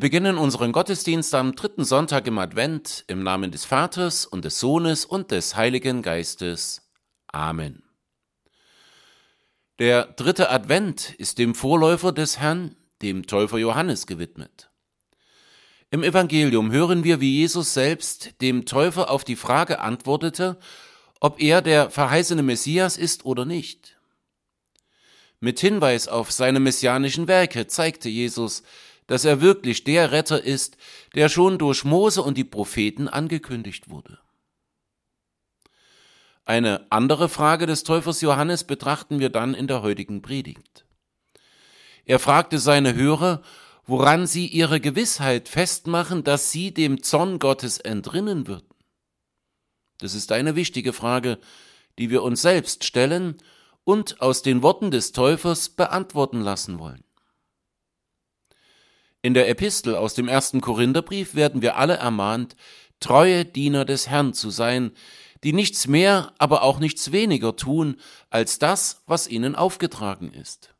Wir beginnen unseren Gottesdienst am dritten Sonntag im Advent im Namen des Vaters und des Sohnes und des Heiligen Geistes. Amen. Der dritte Advent ist dem Vorläufer des Herrn, dem Täufer Johannes, gewidmet. Im Evangelium hören wir, wie Jesus selbst dem Täufer auf die Frage antwortete, ob er der verheißene Messias ist oder nicht. Mit Hinweis auf seine messianischen Werke zeigte Jesus, dass er wirklich der Retter ist, der schon durch Mose und die Propheten angekündigt wurde. Eine andere Frage des Täufers Johannes betrachten wir dann in der heutigen Predigt. Er fragte seine Hörer, woran sie ihre Gewissheit festmachen, dass sie dem Zorn Gottes entrinnen würden. Das ist eine wichtige Frage, die wir uns selbst stellen und aus den Worten des Täufers beantworten lassen wollen. In der Epistel aus dem ersten Korintherbrief werden wir alle ermahnt, treue Diener des Herrn zu sein, die nichts mehr, aber auch nichts weniger tun, als das, was ihnen aufgetragen ist.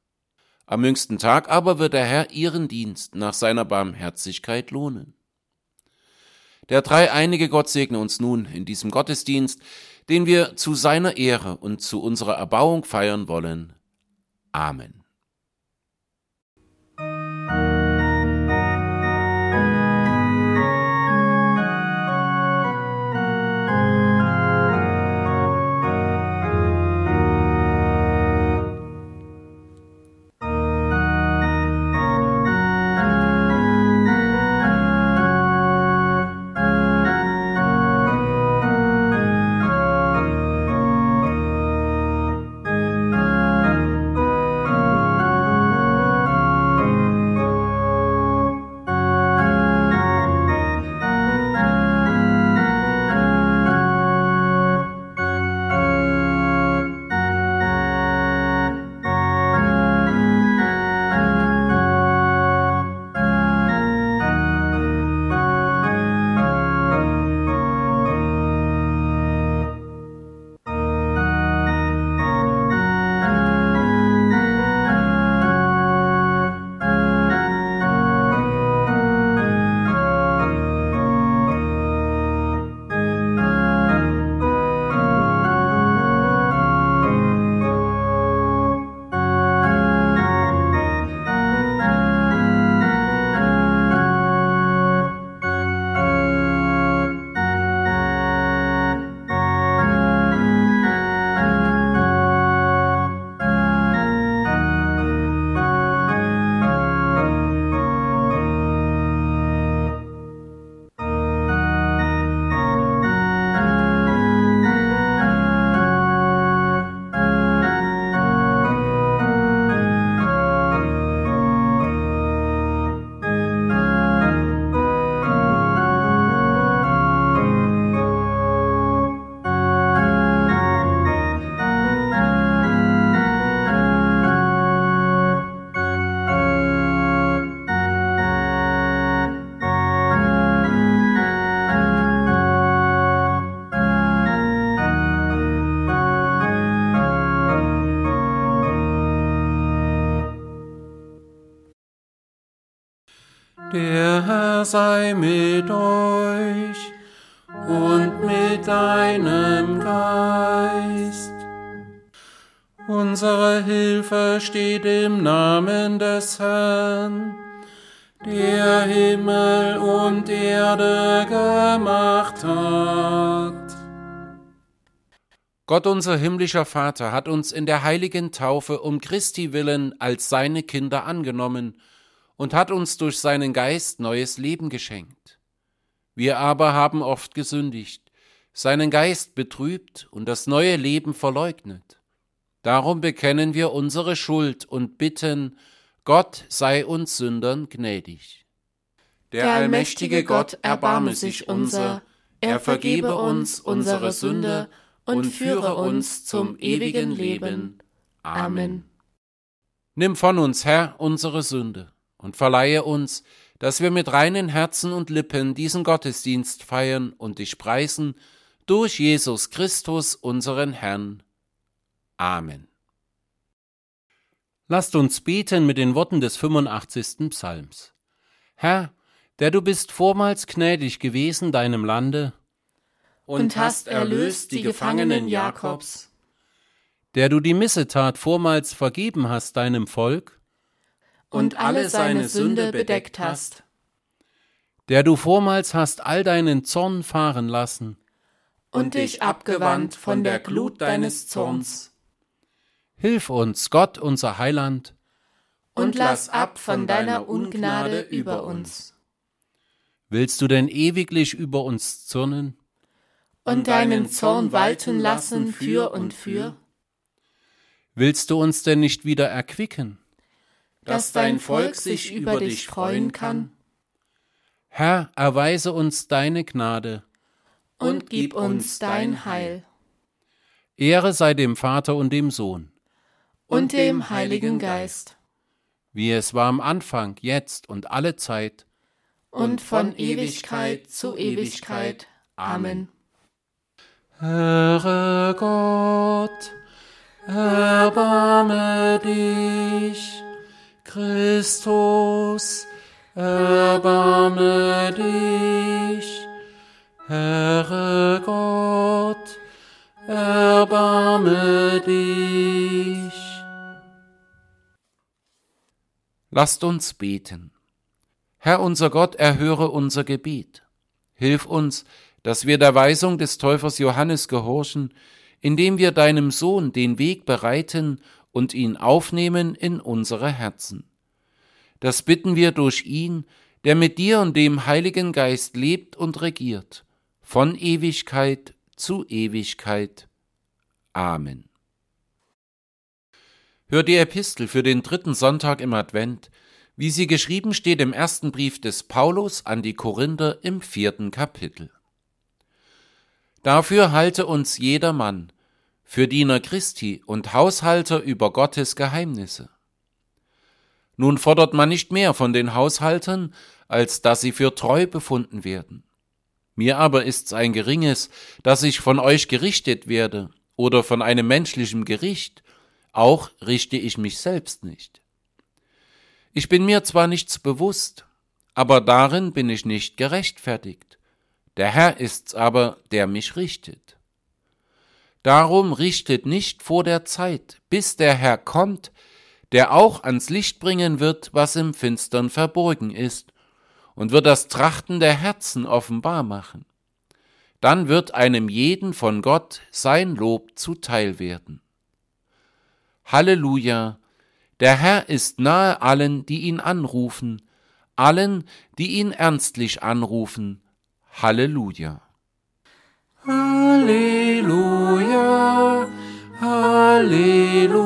Am jüngsten Tag aber wird der Herr ihren Dienst nach seiner Barmherzigkeit lohnen. Der dreieinige Gott segne uns nun in diesem Gottesdienst, den wir zu seiner Ehre und zu unserer Erbauung feiern wollen. Amen. Sei mit euch und mit deinem Geist. Unsere Hilfe steht im Namen des Herrn, der Himmel und Erde gemacht hat. Gott unser himmlischer Vater hat uns in der heiligen Taufe um Christi willen als seine Kinder angenommen und hat uns durch seinen Geist neues Leben geschenkt. Wir aber haben oft gesündigt, seinen Geist betrübt und das neue Leben verleugnet. Darum bekennen wir unsere Schuld und bitten, Gott sei uns Sündern gnädig. Der allmächtige Gott erbarme sich unser, er vergebe uns unsere Sünde und führe uns zum ewigen Leben. Amen. Nimm von uns, Herr, unsere Sünde und verleihe uns, dass wir mit reinen Herzen und Lippen diesen Gottesdienst feiern und dich preisen durch Jesus Christus, unseren Herrn. Amen. Lasst uns beten mit den Worten des 85. Psalms. Herr, der du bist vormals gnädig gewesen deinem Lande und hast erlöst die Gefangenen Jakobs, der du die Missetat vormals vergeben hast deinem Volk und alle seine Sünde bedeckt hast, der du vormals hast all deinen Zorn fahren lassen und dich abgewandt von der Glut deines Zorns. Hilf uns, Gott, unser Heiland, und lass ab von deiner Ungnade über uns. Willst du denn ewiglich über uns zürnen? Und deinen Zorn walten lassen für und für? Willst du uns denn nicht wieder erquicken? Dass dein Volk sich über dich freuen kann? Herr, erweise uns deine Gnade. Und gib uns dein Heil. Ehre sei dem Vater und dem Sohn. Und dem Heiligen Geist. Wie es war am Anfang, jetzt und alle Zeit. Und von Ewigkeit zu Ewigkeit. Amen. Höre Gott, erbarme dich, Christus, erbarme dich, Höre Gott, erbarme dich. Lasst uns beten. Herr unser Gott, erhöre unser Gebet. Hilf uns, dass wir der Weisung des Täufers Johannes gehorchen, indem wir deinem Sohn den Weg bereiten und ihn aufnehmen in unsere Herzen. Das bitten wir durch ihn, der mit dir und dem Heiligen Geist lebt und regiert, von Ewigkeit zu Ewigkeit. Amen. Hör die Epistel für den dritten Sonntag im Advent, wie sie geschrieben steht im ersten Brief des Paulus an die Korinther im vierten Kapitel. Dafür halte uns jeder Mann für Diener Christi und Haushalter über Gottes Geheimnisse. Nun fordert man nicht mehr von den Haushaltern, als dass sie für treu befunden werden. Mir aber ist's ein geringes, dass ich von euch gerichtet werde oder von einem menschlichen Gericht, auch richte ich mich selbst nicht. Ich bin mir zwar nichts bewusst, aber darin bin ich nicht gerechtfertigt. Der Herr ist's aber, der mich richtet. Darum richtet nicht vor der Zeit, bis der Herr kommt, der auch ans Licht bringen wird, was im Finstern verborgen ist, und wird das Trachten der Herzen offenbar machen. Dann wird einem jeden von Gott sein Lob zuteil werden. Halleluja! Der Herr ist nahe allen, die ihn anrufen, allen, die ihn ernstlich anrufen. Halleluja. 할렐루야 할렐루야.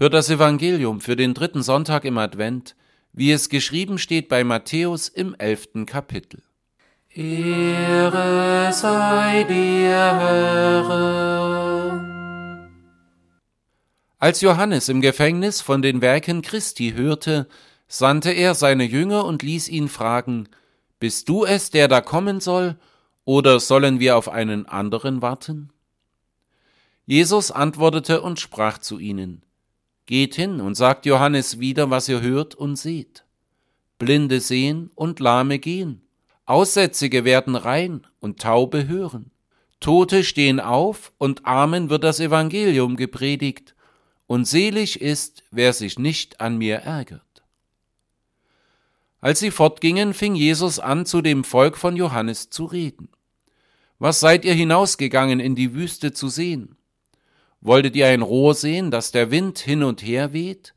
Hört das Evangelium für den dritten Sonntag im Advent, wie es geschrieben steht bei Matthäus im elften Kapitel. Ehre sei dir, Herr. Als Johannes im Gefängnis von den Werken Christi hörte, sandte er seine Jünger und ließ ihn fragen, Bist du es, der da kommen soll, oder sollen wir auf einen anderen warten? Jesus antwortete und sprach zu ihnen, Geht hin und sagt Johannes wieder, was ihr hört und seht. Blinde sehen und Lahme gehen, Aussätzige werden rein und Taube hören. Tote stehen auf und Armen wird das Evangelium gepredigt, und selig ist, wer sich nicht an mir ärgert. Als sie fortgingen, fing Jesus an, zu dem Volk von Johannes zu reden. Was seid ihr hinausgegangen in die Wüste zu sehen? Wolltet ihr ein Rohr sehen, das der Wind hin und her weht?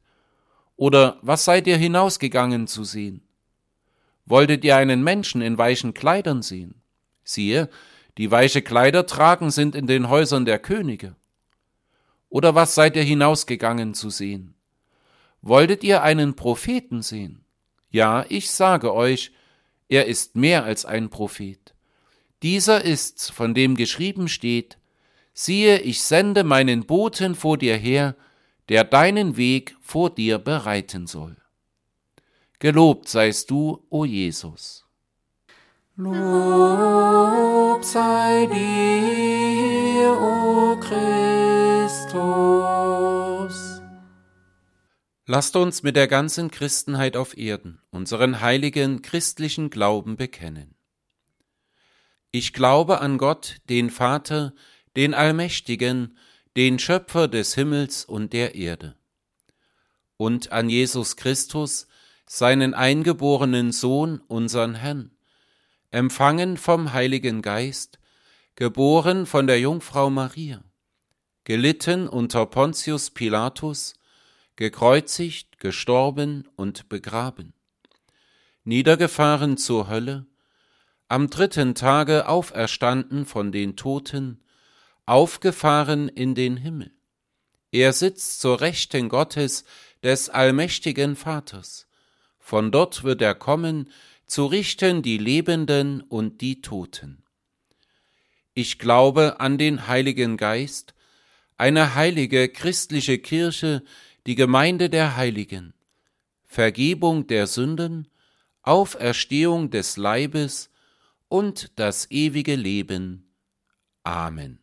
Oder was seid ihr hinausgegangen zu sehen? Wolltet ihr einen Menschen in weichen Kleidern sehen? Siehe, die weiche Kleider tragen sind in den Häusern der Könige. Oder was seid ihr hinausgegangen zu sehen? Wolltet ihr einen Propheten sehen? Ja, ich sage euch, er ist mehr als ein Prophet. Dieser ist's, von dem geschrieben steht, siehe, ich sende meinen Boten vor dir her, der deinen Weg vor dir bereiten soll. Gelobt seist du, o Jesus. Lob sei dir, o Christus. Lasst uns mit der ganzen Christenheit auf Erden unseren heiligen christlichen Glauben bekennen. Ich glaube an Gott, den Vater, den Allmächtigen, den Schöpfer des Himmels und der Erde, und an Jesus Christus, seinen eingeborenen Sohn, unseren Herrn, empfangen vom Heiligen Geist, geboren von der Jungfrau Maria, gelitten unter Pontius Pilatus, gekreuzigt, gestorben und begraben, niedergefahren zur Hölle, am dritten Tage auferstanden von den Toten, aufgefahren in den Himmel. Er sitzt zur Rechten Gottes des allmächtigen Vaters. Von dort wird er kommen, zu richten die Lebenden und die Toten. Ich glaube an den Heiligen Geist, eine heilige christliche Kirche, die Gemeinde der Heiligen, Vergebung der Sünden, Auferstehung des Leibes und das ewige Leben. Amen.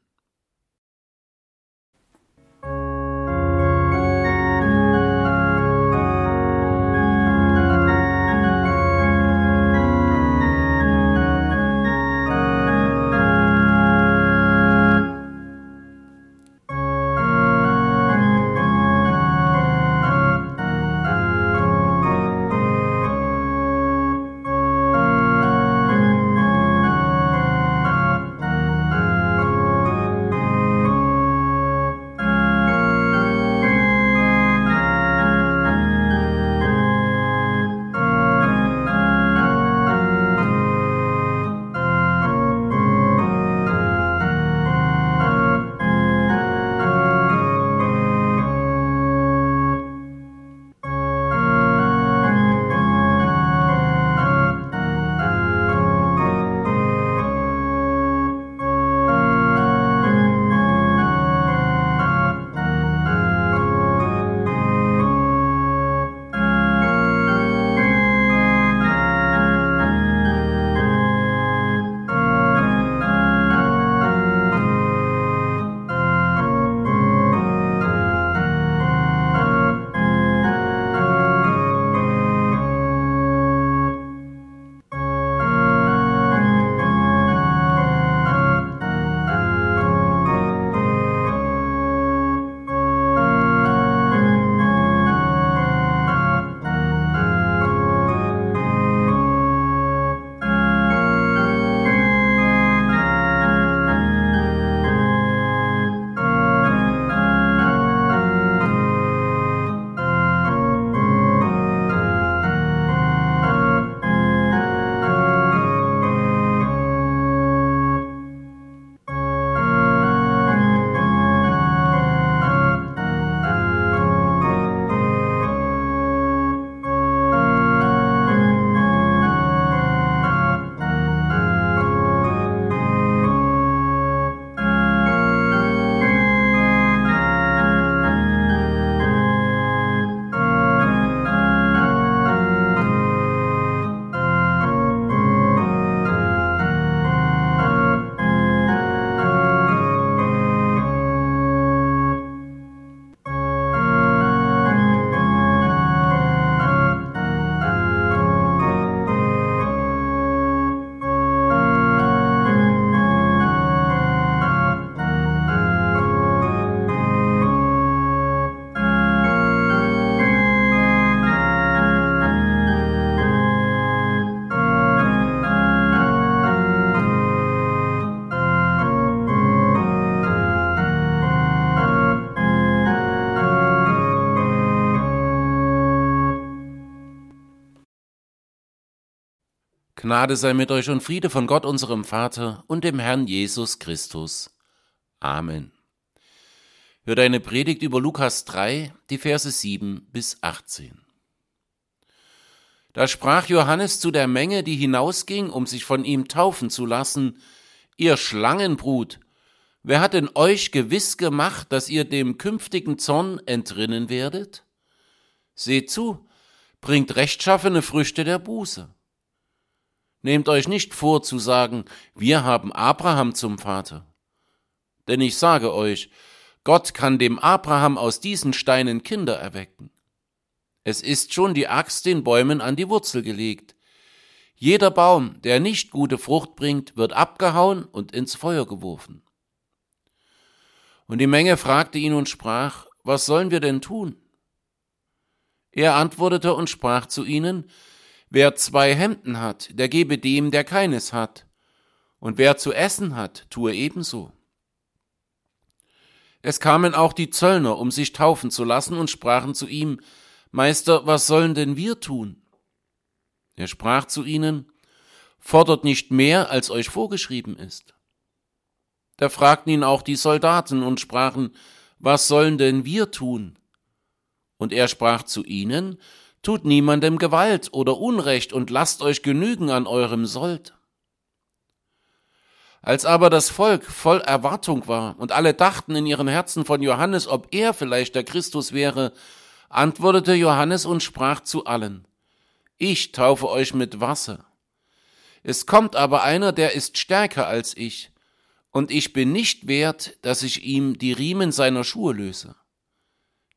Gnade sei mit euch und Friede von Gott unserem Vater und dem Herrn Jesus Christus. Amen. Hört eine Predigt über Lukas 3, die Verse 7 bis 18. Da sprach Johannes zu der Menge, die hinausging, um sich von ihm taufen zu lassen, Ihr Schlangenbrut, wer hat denn euch gewiss gemacht, dass ihr dem künftigen Zorn entrinnen werdet? Seht zu, bringt rechtschaffene Früchte der Buße Nehmt euch nicht vor zu sagen, wir haben Abraham zum Vater. Denn ich sage euch, Gott kann dem Abraham aus diesen Steinen Kinder erwecken. Es ist schon die Axt den Bäumen an die Wurzel gelegt. Jeder Baum, der nicht gute Frucht bringt, wird abgehauen und ins Feuer geworfen. Und die Menge fragte ihn und sprach, was sollen wir denn tun? Er antwortete und sprach zu ihnen, Wer zwei Hemden hat, der gebe dem, der keines hat. Und wer zu essen hat, tue ebenso. Es kamen auch die Zöllner, um sich taufen zu lassen, und sprachen zu ihm, Meister, was sollen denn wir tun? Er sprach zu ihnen, Fordert nicht mehr, als euch vorgeschrieben ist. Da fragten ihn auch die Soldaten und sprachen, Was sollen denn wir tun? Und er sprach zu ihnen, Tut niemandem Gewalt oder Unrecht und lasst euch genügen an eurem Sold. Als aber das Volk voll Erwartung war und alle dachten in ihren Herzen von Johannes, ob er vielleicht der Christus wäre, antwortete Johannes und sprach zu allen, Ich taufe euch mit Wasser. Es kommt aber einer, der ist stärker als ich, und ich bin nicht wert, dass ich ihm die Riemen seiner Schuhe löse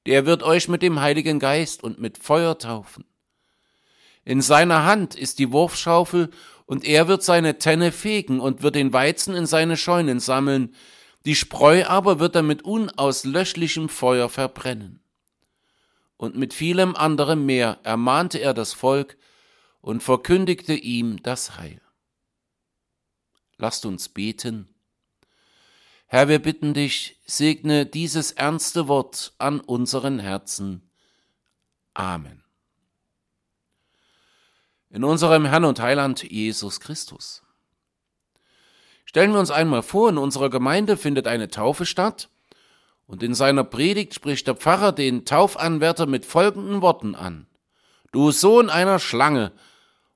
der wird euch mit dem Heiligen Geist und mit Feuer taufen. In seiner Hand ist die Wurfschaufel, und er wird seine Tenne fegen und wird den Weizen in seine Scheunen sammeln, die Spreu aber wird er mit unauslöschlichem Feuer verbrennen. Und mit vielem anderem mehr ermahnte er das Volk und verkündigte ihm das Heil. Lasst uns beten. Herr, wir bitten dich, segne dieses ernste Wort an unseren Herzen. Amen. In unserem Herrn und Heiland Jesus Christus. Stellen wir uns einmal vor, in unserer Gemeinde findet eine Taufe statt, und in seiner Predigt spricht der Pfarrer den Taufanwärter mit folgenden Worten an. Du Sohn einer Schlange,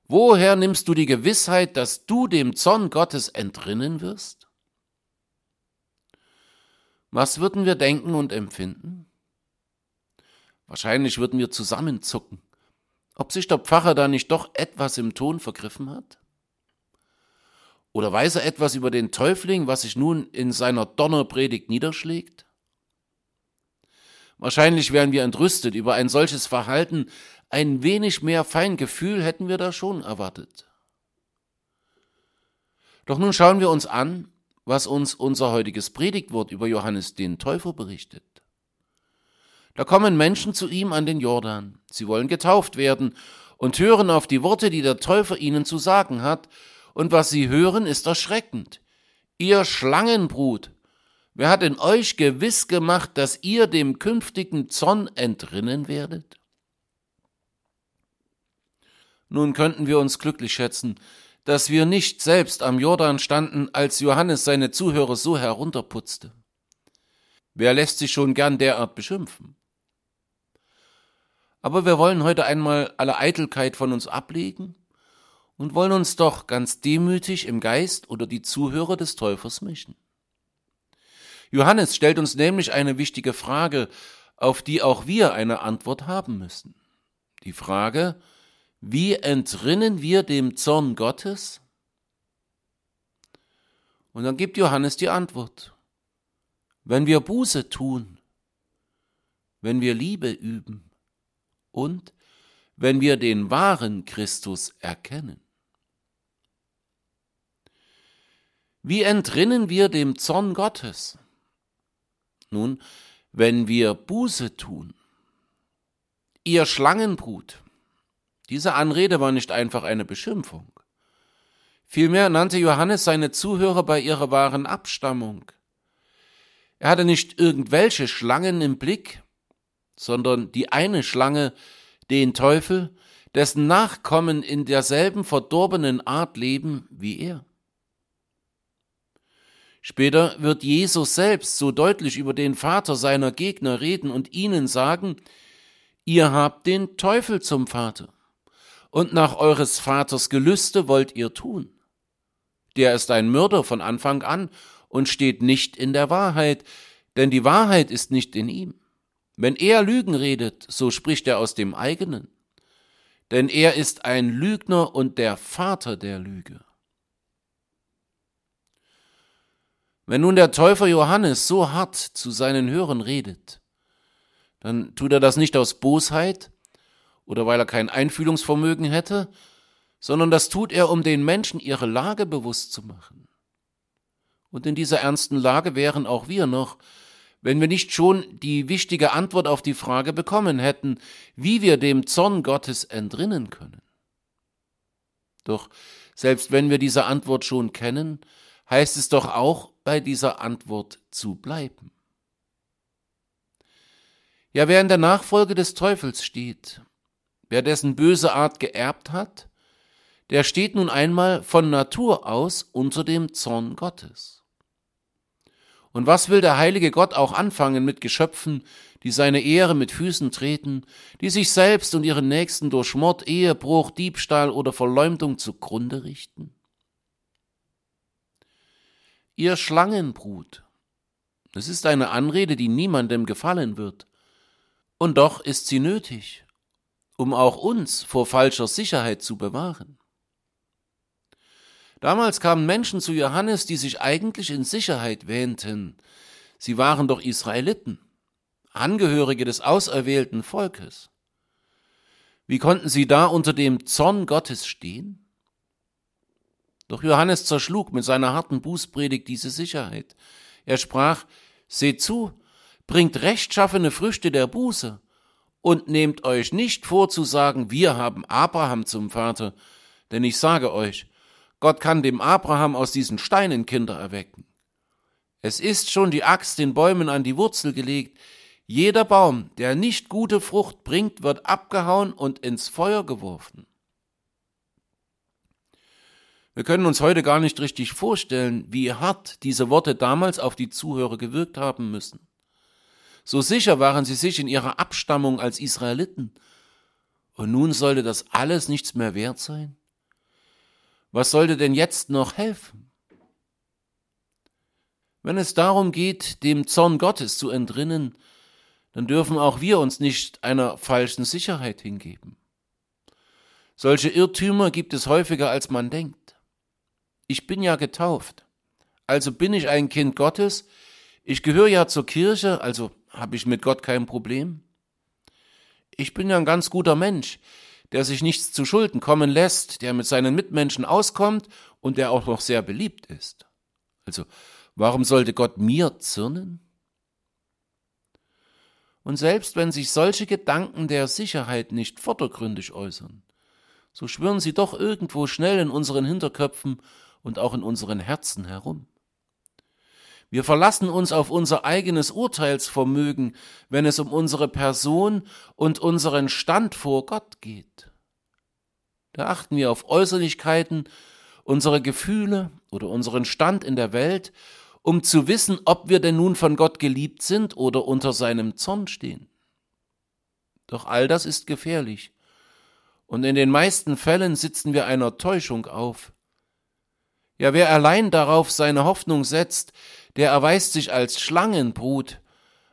woher nimmst du die Gewissheit, dass du dem Zorn Gottes entrinnen wirst? Was würden wir denken und empfinden? Wahrscheinlich würden wir zusammenzucken, ob sich der Pfarrer da nicht doch etwas im Ton vergriffen hat? Oder weiß er etwas über den Täufling, was sich nun in seiner Donnerpredigt niederschlägt? Wahrscheinlich wären wir entrüstet über ein solches Verhalten, ein wenig mehr Feingefühl hätten wir da schon erwartet. Doch nun schauen wir uns an, was uns unser heutiges Predigtwort über Johannes den Täufer berichtet. Da kommen Menschen zu ihm an den Jordan. Sie wollen getauft werden und hören auf die Worte, die der Täufer ihnen zu sagen hat, und was sie hören, ist erschreckend. Ihr Schlangenbrut, wer hat in euch gewiss gemacht, dass ihr dem künftigen Zorn entrinnen werdet? Nun könnten wir uns glücklich schätzen, dass wir nicht selbst am Jordan standen, als Johannes seine Zuhörer so herunterputzte. Wer lässt sich schon gern derart beschimpfen? Aber wir wollen heute einmal alle Eitelkeit von uns ablegen und wollen uns doch ganz demütig im Geist oder die Zuhörer des Täufers mischen. Johannes stellt uns nämlich eine wichtige Frage, auf die auch wir eine Antwort haben müssen. Die Frage, wie entrinnen wir dem Zorn Gottes? Und dann gibt Johannes die Antwort. Wenn wir Buße tun, wenn wir Liebe üben und wenn wir den wahren Christus erkennen. Wie entrinnen wir dem Zorn Gottes? Nun, wenn wir Buße tun. Ihr Schlangenbrut, diese Anrede war nicht einfach eine Beschimpfung. Vielmehr nannte Johannes seine Zuhörer bei ihrer wahren Abstammung. Er hatte nicht irgendwelche Schlangen im Blick, sondern die eine Schlange, den Teufel, dessen Nachkommen in derselben verdorbenen Art leben wie er. Später wird Jesus selbst so deutlich über den Vater seiner Gegner reden und ihnen sagen, ihr habt den Teufel zum Vater, und nach eures Vaters Gelüste wollt ihr tun. Der ist ein Mörder von Anfang an und steht nicht in der Wahrheit, denn die Wahrheit ist nicht in ihm. Wenn er Lügen redet, so spricht er aus dem eigenen, denn er ist ein Lügner und der Vater der Lüge. Wenn nun der Täufer Johannes so hart zu seinen Hörern redet, dann tut er das nicht aus Bosheit oder weil er kein Einfühlungsvermögen hätte, sondern das tut er, um den Menschen ihre Lage bewusst zu machen. Und in dieser ernsten Lage wären auch wir noch, wenn wir nicht schon die wichtige Antwort auf die Frage bekommen hätten, wie wir dem Zorn Gottes entrinnen können. Doch selbst wenn wir diese Antwort schon kennen, heißt es doch auch, bei dieser Antwort zu bleiben. Ja, wer in der Nachfolge des Teufels steht, wer dessen böse Art geerbt hat, der steht nun einmal von Natur aus unter dem Zorn Gottes. Und was will der heilige Gott auch anfangen mit Geschöpfen, die seine Ehre mit Füßen treten, die sich selbst und ihren Nächsten durch Mord, Ehebruch, Diebstahl oder Verleumdung zugrunde richten? Ihr Schlangenbrut. Es ist eine Anrede, die niemandem gefallen wird. Und doch ist sie nötig, um auch uns vor falscher Sicherheit zu bewahren. Damals kamen Menschen zu Johannes, die sich eigentlich in Sicherheit wähnten. Sie waren doch Israeliten, Angehörige des auserwählten Volkes. Wie konnten sie da unter dem Zorn Gottes stehen? Doch Johannes zerschlug mit seiner harten Bußpredigt diese Sicherheit. Er sprach, Seht zu, bringt rechtschaffene Früchte der Buße und nehmt euch nicht vor zu sagen, wir haben Abraham zum Vater, denn ich sage euch, Gott kann dem Abraham aus diesen Steinen Kinder erwecken. Es ist schon die Axt den Bäumen an die Wurzel gelegt. Jeder Baum, der nicht gute Frucht bringt, wird abgehauen und ins Feuer geworfen. Wir können uns heute gar nicht richtig vorstellen, wie hart diese Worte damals auf die Zuhörer gewirkt haben müssen. So sicher waren sie sich in ihrer Abstammung als Israeliten. Und nun sollte das alles nichts mehr wert sein? Was sollte denn jetzt noch helfen? Wenn es darum geht, dem Zorn Gottes zu entrinnen, dann dürfen auch wir uns nicht einer falschen Sicherheit hingeben. Solche Irrtümer gibt es häufiger, als man denkt. Ich bin ja getauft, also bin ich ein Kind Gottes, ich gehöre ja zur Kirche, also habe ich mit Gott kein Problem. Ich bin ja ein ganz guter Mensch, der sich nichts zu Schulden kommen lässt, der mit seinen Mitmenschen auskommt und der auch noch sehr beliebt ist. Also, warum sollte Gott mir zürnen? Und selbst wenn sich solche Gedanken der Sicherheit nicht vordergründig äußern, so schwirren sie doch irgendwo schnell in unseren Hinterköpfen und auch in unseren Herzen herum. Wir verlassen uns auf unser eigenes Urteilsvermögen, wenn es um unsere Person und unseren Stand vor Gott geht. Da achten wir auf Äußerlichkeiten, unsere Gefühle oder unseren Stand in der Welt, um zu wissen, ob wir denn nun von Gott geliebt sind oder unter seinem Zorn stehen. Doch all das ist gefährlich, und in den meisten Fällen sitzen wir einer Täuschung auf. Ja, wer allein darauf seine Hoffnung setzt, der erweist sich als Schlangenbrut,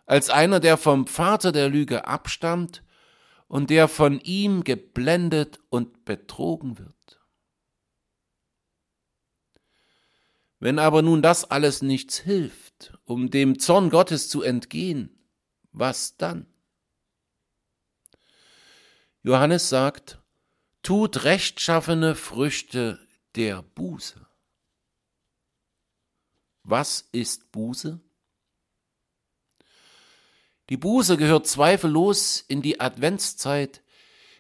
als einer, der vom Vater der Lüge abstammt und der von ihm geblendet und betrogen wird. Wenn aber nun das alles nichts hilft, um dem Zorn Gottes zu entgehen, was dann? Johannes sagt, tut rechtschaffene Früchte der Buße. Was ist Buße? Die Buße gehört zweifellos in die Adventszeit,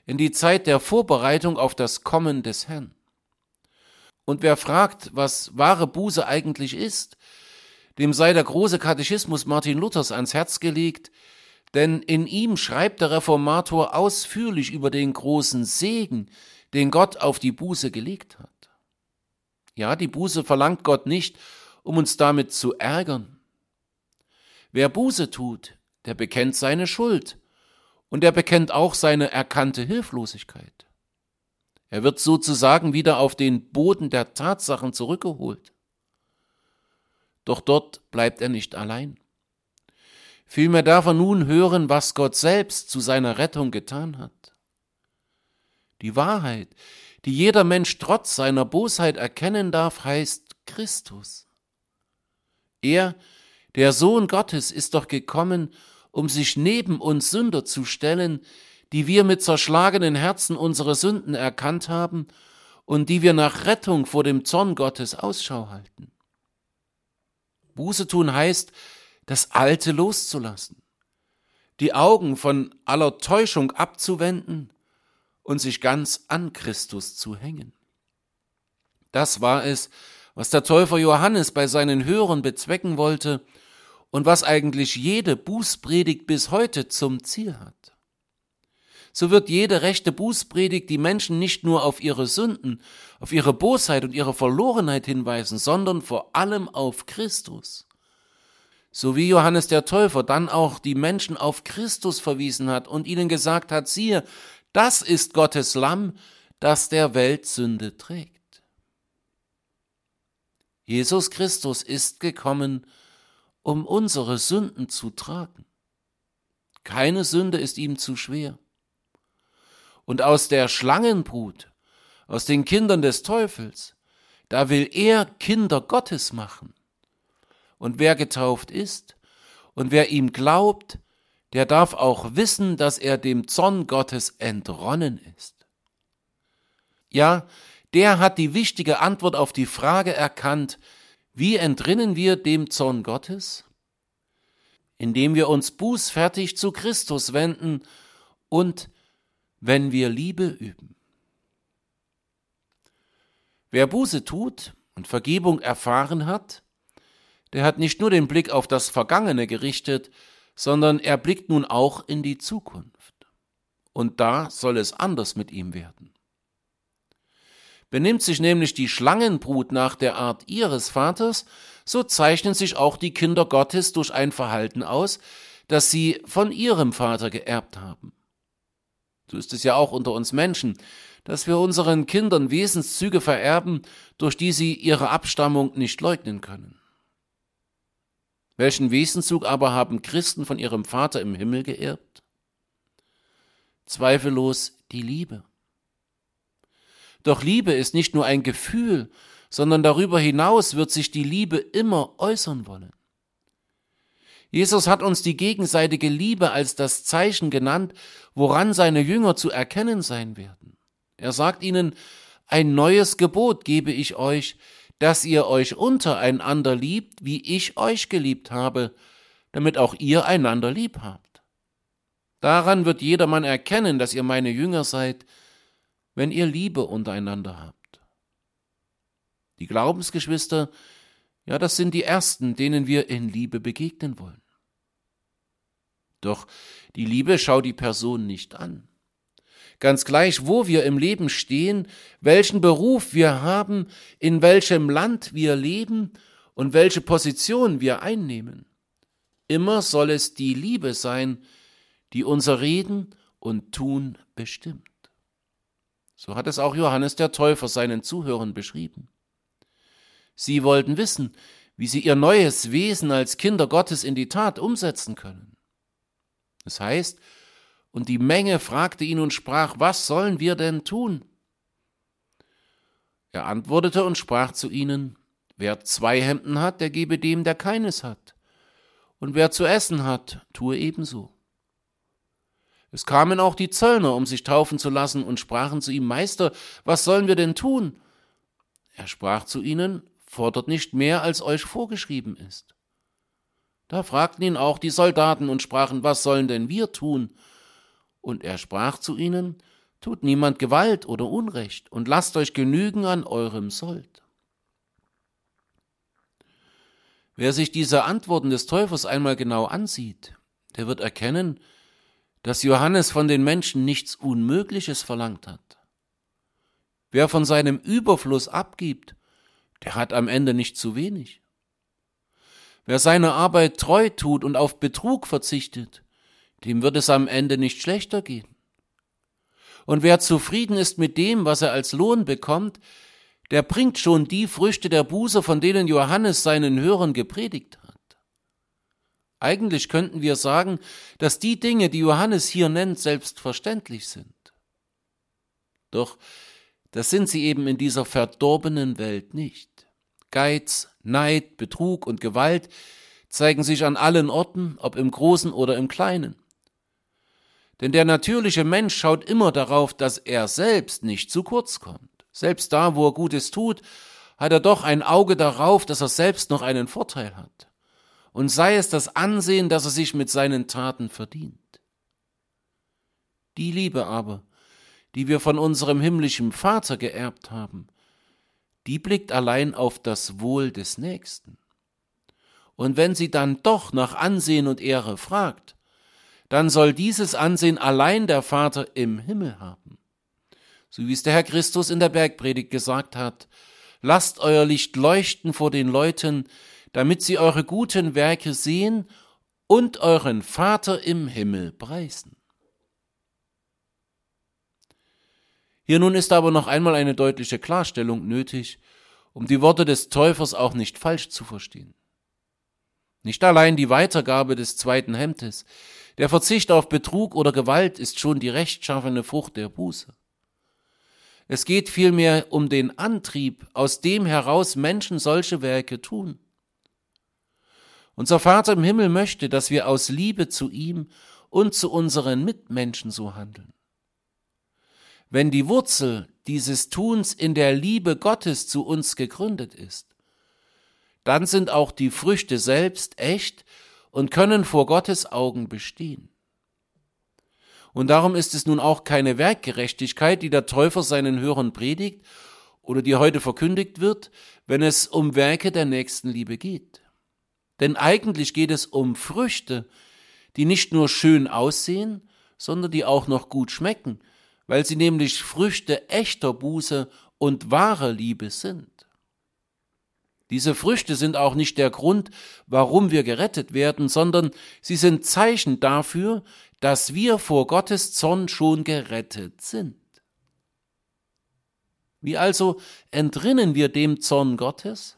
in die Zeit der Vorbereitung auf das Kommen des Herrn. Und wer fragt, was wahre Buße eigentlich ist, dem sei der große Katechismus Martin Luthers ans Herz gelegt, denn in ihm schreibt der Reformator ausführlich über den großen Segen, den Gott auf die Buße gelegt hat. Ja, die Buße verlangt Gott nicht, um uns damit zu ärgern. Wer Buße tut, der bekennt seine Schuld und er bekennt auch seine erkannte Hilflosigkeit. Er wird sozusagen wieder auf den Boden der Tatsachen zurückgeholt. Doch dort bleibt er nicht allein. Vielmehr darf er nun hören, was Gott selbst zu seiner Rettung getan hat. Die Wahrheit, die jeder Mensch trotz seiner Bosheit erkennen darf, heißt Christus. Er, der Sohn Gottes, ist doch gekommen, um sich neben uns Sünder zu stellen, die wir mit zerschlagenen Herzen unsere Sünden erkannt haben und die wir nach Rettung vor dem Zorn Gottes Ausschau halten. Buße tun heißt, das Alte loszulassen, die Augen von aller Täuschung abzuwenden und sich ganz an Christus zu hängen. Das war es, was der Täufer Johannes bei seinen Hörern bezwecken wollte und was eigentlich jede Bußpredigt bis heute zum Ziel hat. So wird jede rechte Bußpredigt die Menschen nicht nur auf ihre Sünden, auf ihre Bosheit und ihre Verlorenheit hinweisen, sondern vor allem auf Christus. So wie Johannes der Täufer dann auch die Menschen auf Christus verwiesen hat und ihnen gesagt hat, siehe, das ist Gottes Lamm, das der Welt Sünde trägt. Jesus Christus ist gekommen, um unsere Sünden zu tragen. Keine Sünde ist ihm zu schwer. Und aus der Schlangenbrut, aus den Kindern des Teufels, da will er Kinder Gottes machen. Und wer getauft ist und wer ihm glaubt, der darf auch wissen, dass er dem Zorn Gottes entronnen ist. Ja, der hat die wichtige Antwort auf die Frage erkannt, wie entrinnen wir dem Zorn Gottes? Indem wir uns bußfertig zu Christus wenden und wenn wir Liebe üben. Wer Buße tut und Vergebung erfahren hat, der hat nicht nur den Blick auf das Vergangene gerichtet, sondern er blickt nun auch in die Zukunft. Und da soll es anders mit ihm werden. Benimmt sich nämlich die Schlangenbrut nach der Art ihres Vaters, so zeichnen sich auch die Kinder Gottes durch ein Verhalten aus, das sie von ihrem Vater geerbt haben. So ist es ja auch unter uns Menschen, dass wir unseren Kindern Wesenszüge vererben, durch die sie ihre Abstammung nicht leugnen können. Welchen Wesenszug aber haben Christen von ihrem Vater im Himmel geerbt? Zweifellos die Liebe. Doch Liebe ist nicht nur ein Gefühl, sondern darüber hinaus wird sich die Liebe immer äußern wollen. Jesus hat uns die gegenseitige Liebe als das Zeichen genannt, woran seine Jünger zu erkennen sein werden. Er sagt ihnen, ein neues Gebot gebe ich euch, dass ihr euch untereinander liebt, wie ich euch geliebt habe, damit auch ihr einander lieb habt. Daran wird jedermann erkennen, dass ihr meine Jünger seid, wenn ihr Liebe untereinander habt. Die Glaubensgeschwister, ja, das sind die Ersten, denen wir in Liebe begegnen wollen. Doch die Liebe schaut die Person nicht an. Ganz gleich, wo wir im Leben stehen, welchen Beruf wir haben, in welchem Land wir leben und welche Position wir einnehmen. Immer soll es die Liebe sein, die unser Reden und Tun bestimmt. So hat es auch Johannes der Täufer seinen Zuhörern beschrieben. Sie wollten wissen, wie sie ihr neues Wesen als Kinder Gottes in die Tat umsetzen können. Das heißt, und die Menge fragte ihn und sprach, was sollen wir denn tun? Er antwortete und sprach zu ihnen, wer zwei Hemden hat, der gebe dem, der keines hat. Und wer zu essen hat, tue ebenso. Es kamen auch die Zöllner, um sich taufen zu lassen, und sprachen zu ihm, Meister, was sollen wir denn tun? Er sprach zu ihnen, fordert nicht mehr, als euch vorgeschrieben ist. Da fragten ihn auch die Soldaten und sprachen, was sollen denn wir tun? Und er sprach zu ihnen, Tut niemand Gewalt oder Unrecht und lasst euch genügen an eurem Sold. Wer sich diese Antworten des Täufers einmal genau ansieht, der wird erkennen, dass Johannes von den Menschen nichts Unmögliches verlangt hat. Wer von seinem Überfluss abgibt, der hat am Ende nicht zu wenig. Wer seine Arbeit treu tut und auf Betrug verzichtet, dem wird es am Ende nicht schlechter gehen. Und wer zufrieden ist mit dem, was er als Lohn bekommt, der bringt schon die Früchte der Buße, von denen Johannes seinen Hörern gepredigt hat. Eigentlich könnten wir sagen, dass die Dinge, die Johannes hier nennt, selbstverständlich sind. Doch das sind sie eben in dieser verdorbenen Welt nicht. Geiz, Neid, Betrug und Gewalt zeigen sich an allen Orten, ob im Großen oder im Kleinen. Denn der natürliche Mensch schaut immer darauf, dass er selbst nicht zu kurz kommt. Selbst da, wo er Gutes tut, hat er doch ein Auge darauf, dass er selbst noch einen Vorteil hat. Und sei es das Ansehen, das er sich mit seinen Taten verdient. Die Liebe aber, die wir von unserem himmlischen Vater geerbt haben, die blickt allein auf das Wohl des Nächsten. Und wenn sie dann doch nach Ansehen und Ehre fragt, dann soll dieses Ansehen allein der Vater im Himmel haben. So wie es der Herr Christus in der Bergpredigt gesagt hat, lasst euer Licht leuchten vor den Leuten, damit sie eure guten Werke sehen und euren Vater im Himmel preisen. Hier nun ist aber noch einmal eine deutliche Klarstellung nötig, um die Worte des Täufers auch nicht falsch zu verstehen. Nicht allein die Weitergabe des zweiten Hemdes, der Verzicht auf Betrug oder Gewalt ist schon die rechtschaffene Frucht der Buße. Es geht vielmehr um den Antrieb, aus dem heraus Menschen solche Werke tun. Unser Vater im Himmel möchte, dass wir aus Liebe zu ihm und zu unseren Mitmenschen so handeln. Wenn die Wurzel dieses Tuns in der Liebe Gottes zu uns gegründet ist, dann sind auch die Früchte selbst echt und können vor Gottes Augen bestehen. Und darum ist es nun auch keine Werkgerechtigkeit, die der Täufer seinen Hörern predigt oder die heute verkündigt wird, wenn es um Werke der Nächstenliebe geht. Denn eigentlich geht es um Früchte, die nicht nur schön aussehen, sondern die auch noch gut schmecken, weil sie nämlich Früchte echter Buße und wahrer Liebe sind. Diese Früchte sind auch nicht der Grund, warum wir gerettet werden, sondern sie sind Zeichen dafür, dass wir vor Gottes Zorn schon gerettet sind. Wie also entrinnen wir dem Zorn Gottes?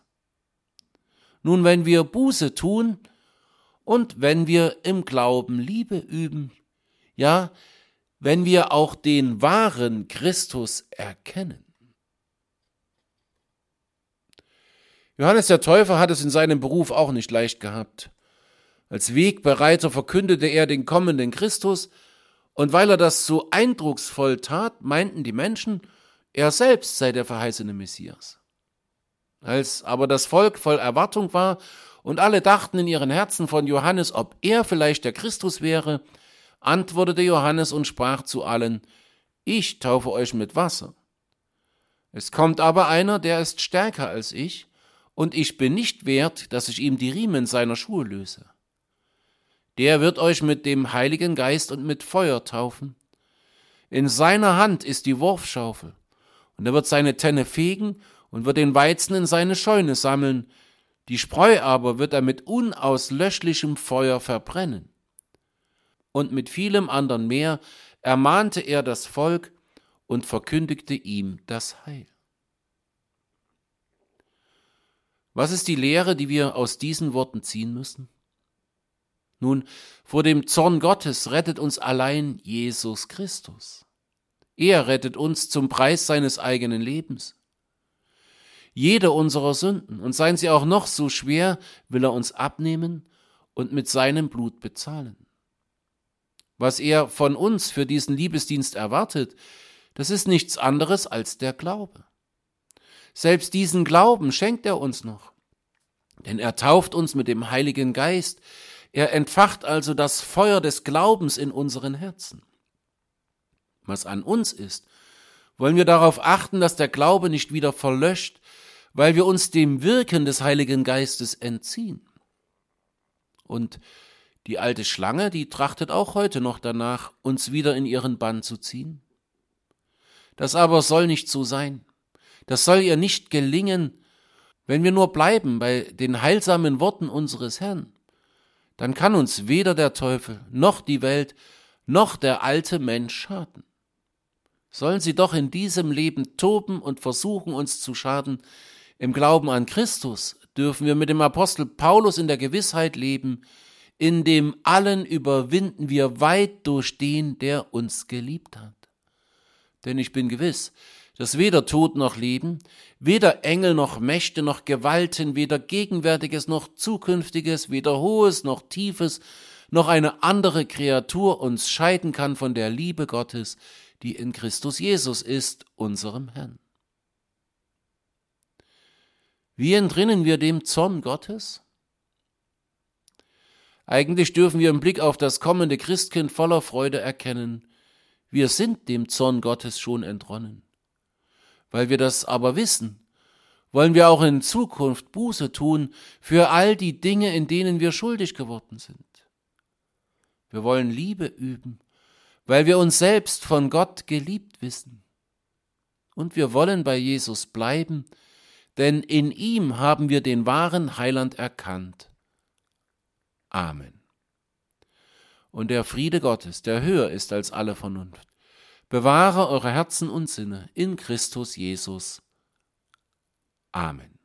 Nun, wenn wir Buße tun und wenn wir im Glauben Liebe üben, ja, wenn wir auch den wahren Christus erkennen. Johannes der Täufer hat es in seinem Beruf auch nicht leicht gehabt. Als Wegbereiter verkündete er den kommenden Christus, und weil er das so eindrucksvoll tat, meinten die Menschen, er selbst sei der verheißene Messias. Als aber das Volk voll Erwartung war und alle dachten in ihren Herzen von Johannes, ob er vielleicht der Christus wäre, antwortete Johannes und sprach zu allen, ich taufe euch mit Wasser. Es kommt aber einer, der ist stärker als ich, und ich bin nicht wert, dass ich ihm die Riemen seiner Schuhe löse. Der wird euch mit dem Heiligen Geist und mit Feuer taufen. In seiner Hand ist die Wurfschaufel, und er wird seine Tenne fegen und wird den Weizen in seine Scheune sammeln, die Spreu aber wird er mit unauslöschlichem Feuer verbrennen und mit vielem andern mehr ermahnte er das Volk und verkündigte ihm das Heil. Was ist die Lehre, die wir aus diesen Worten ziehen müssen? Nun, vor dem Zorn Gottes rettet uns allein Jesus Christus. Er rettet uns zum Preis seines eigenen Lebens. Jede unserer Sünden, und seien sie auch noch so schwer, will er uns abnehmen und mit seinem Blut bezahlen. Was er von uns für diesen Liebesdienst erwartet, das ist nichts anderes als der Glaube. Selbst diesen Glauben schenkt er uns noch. Denn er tauft uns mit dem Heiligen Geist, er entfacht also das Feuer des Glaubens in unseren Herzen. Was an uns ist, wollen wir darauf achten, dass der Glaube nicht wieder verlöscht, weil wir uns dem Wirken des Heiligen Geistes entziehen. Und Die alte Schlange, die trachtet auch heute noch danach, uns wieder in ihren Bann zu ziehen. Das aber soll nicht so sein. Das soll ihr nicht gelingen, wenn wir nur bleiben bei den heilsamen Worten unseres Herrn. Dann kann uns weder der Teufel noch die Welt noch der alte Mensch schaden. Sollen sie doch in diesem Leben toben und versuchen, uns zu schaden, im Glauben an Christus dürfen wir mit dem Apostel Paulus in der Gewissheit leben, in dem allen überwinden wir weit durch den, der uns geliebt hat. Denn ich bin gewiss, dass weder Tod noch Leben, weder Engel noch Mächte noch Gewalten, weder Gegenwärtiges noch Zukünftiges, weder Hohes noch Tiefes, noch eine andere Kreatur uns scheiden kann von der Liebe Gottes, die in Christus Jesus ist, unserem Herrn. Wie entrinnen wir dem Zorn Gottes? Eigentlich dürfen wir im Blick auf das kommende Christkind voller Freude erkennen, wir sind dem Zorn Gottes schon entronnen. Weil wir das aber wissen, wollen wir auch in Zukunft Buße tun für all die Dinge, in denen wir schuldig geworden sind. Wir wollen Liebe üben, weil wir uns selbst von Gott geliebt wissen. Und wir wollen bei Jesus bleiben, denn in ihm haben wir den wahren Heiland erkannt. Amen. Und der Friede Gottes, der höher ist als alle Vernunft, bewahre eure Herzen und Sinne in Christus Jesus. Amen.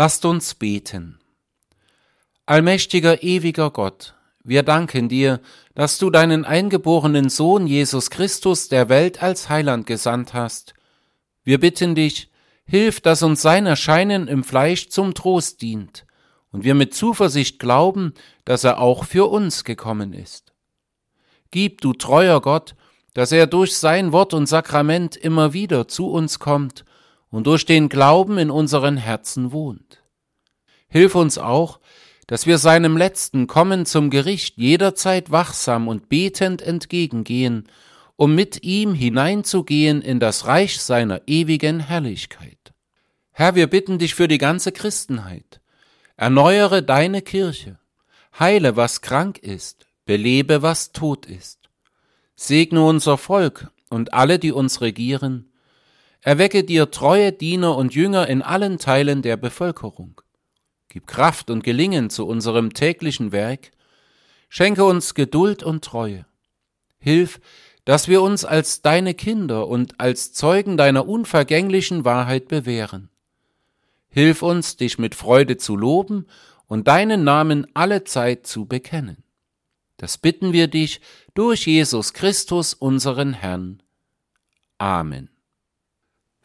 Lasst uns beten. Allmächtiger, ewiger Gott, wir danken dir, dass du deinen eingeborenen Sohn Jesus Christus der Welt als Heiland gesandt hast. Wir bitten dich, hilf, dass uns sein Erscheinen im Fleisch zum Trost dient und wir mit Zuversicht glauben, dass er auch für uns gekommen ist. Gib, du treuer Gott, dass er durch sein Wort und Sakrament immer wieder zu uns kommt und durch den Glauben in unseren Herzen wohnt. Hilf uns auch, dass wir seinem letzten Kommen zum Gericht jederzeit wachsam und betend entgegengehen, um mit ihm hineinzugehen in das Reich seiner ewigen Herrlichkeit. Herr, wir bitten dich für die ganze Christenheit. Erneuere deine Kirche, heile, was krank ist, belebe, was tot ist. Segne unser Volk und alle, die uns regieren. Erwecke dir treue Diener und Jünger in allen Teilen der Bevölkerung. Gib Kraft und Gelingen zu unserem täglichen Werk. Schenke uns Geduld und Treue. Hilf, dass wir uns als deine Kinder und als Zeugen deiner unvergänglichen Wahrheit bewähren. Hilf uns, dich mit Freude zu loben und deinen Namen alle Zeit zu bekennen. Das bitten wir dich durch Jesus Christus, unseren Herrn. Amen.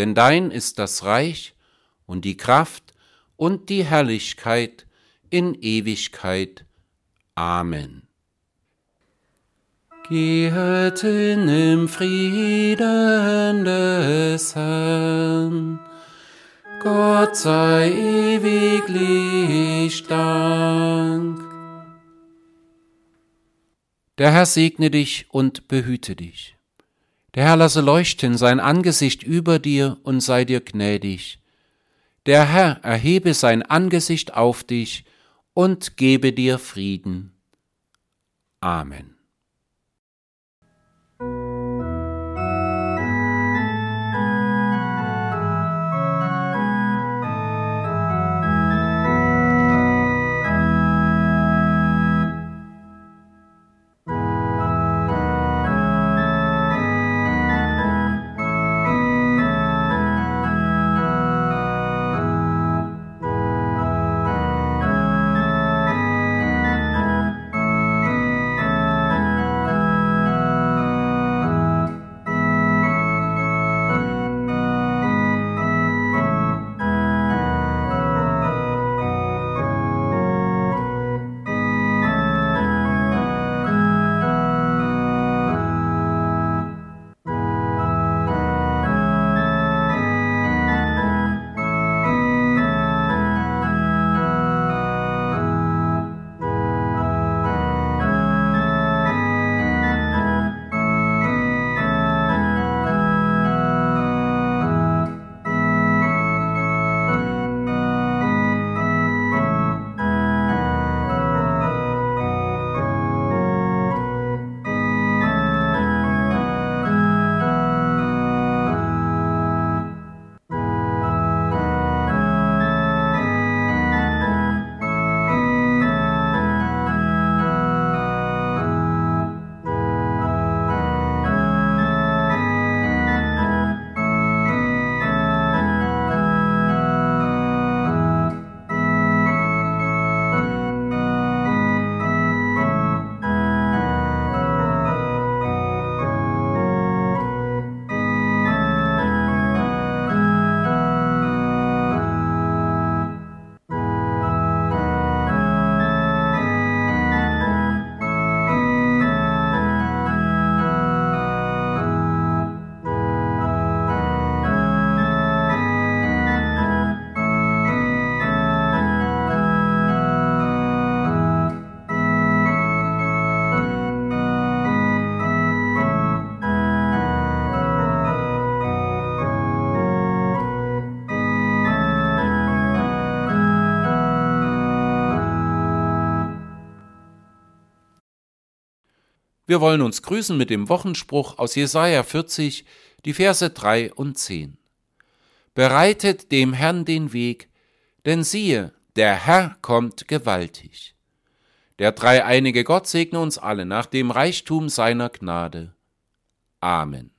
Denn dein ist das Reich und die Kraft und die Herrlichkeit in Ewigkeit. Amen. Gehet hin im Frieden des Herrn. Gott sei ewiglich Dank. Der Herr segne dich und behüte dich. Der Herr lasse leuchten sein Angesicht über dir und sei dir gnädig. Der Herr erhebe sein Angesicht auf dich und gebe dir Frieden. Amen. Wir wollen uns grüßen mit dem Wochenspruch aus Jesaja 40, die Verse 3 und 10. Bereitet dem Herrn den Weg, denn siehe, der Herr kommt gewaltig. Der dreieinige Gott segne uns alle nach dem Reichtum seiner Gnade. Amen.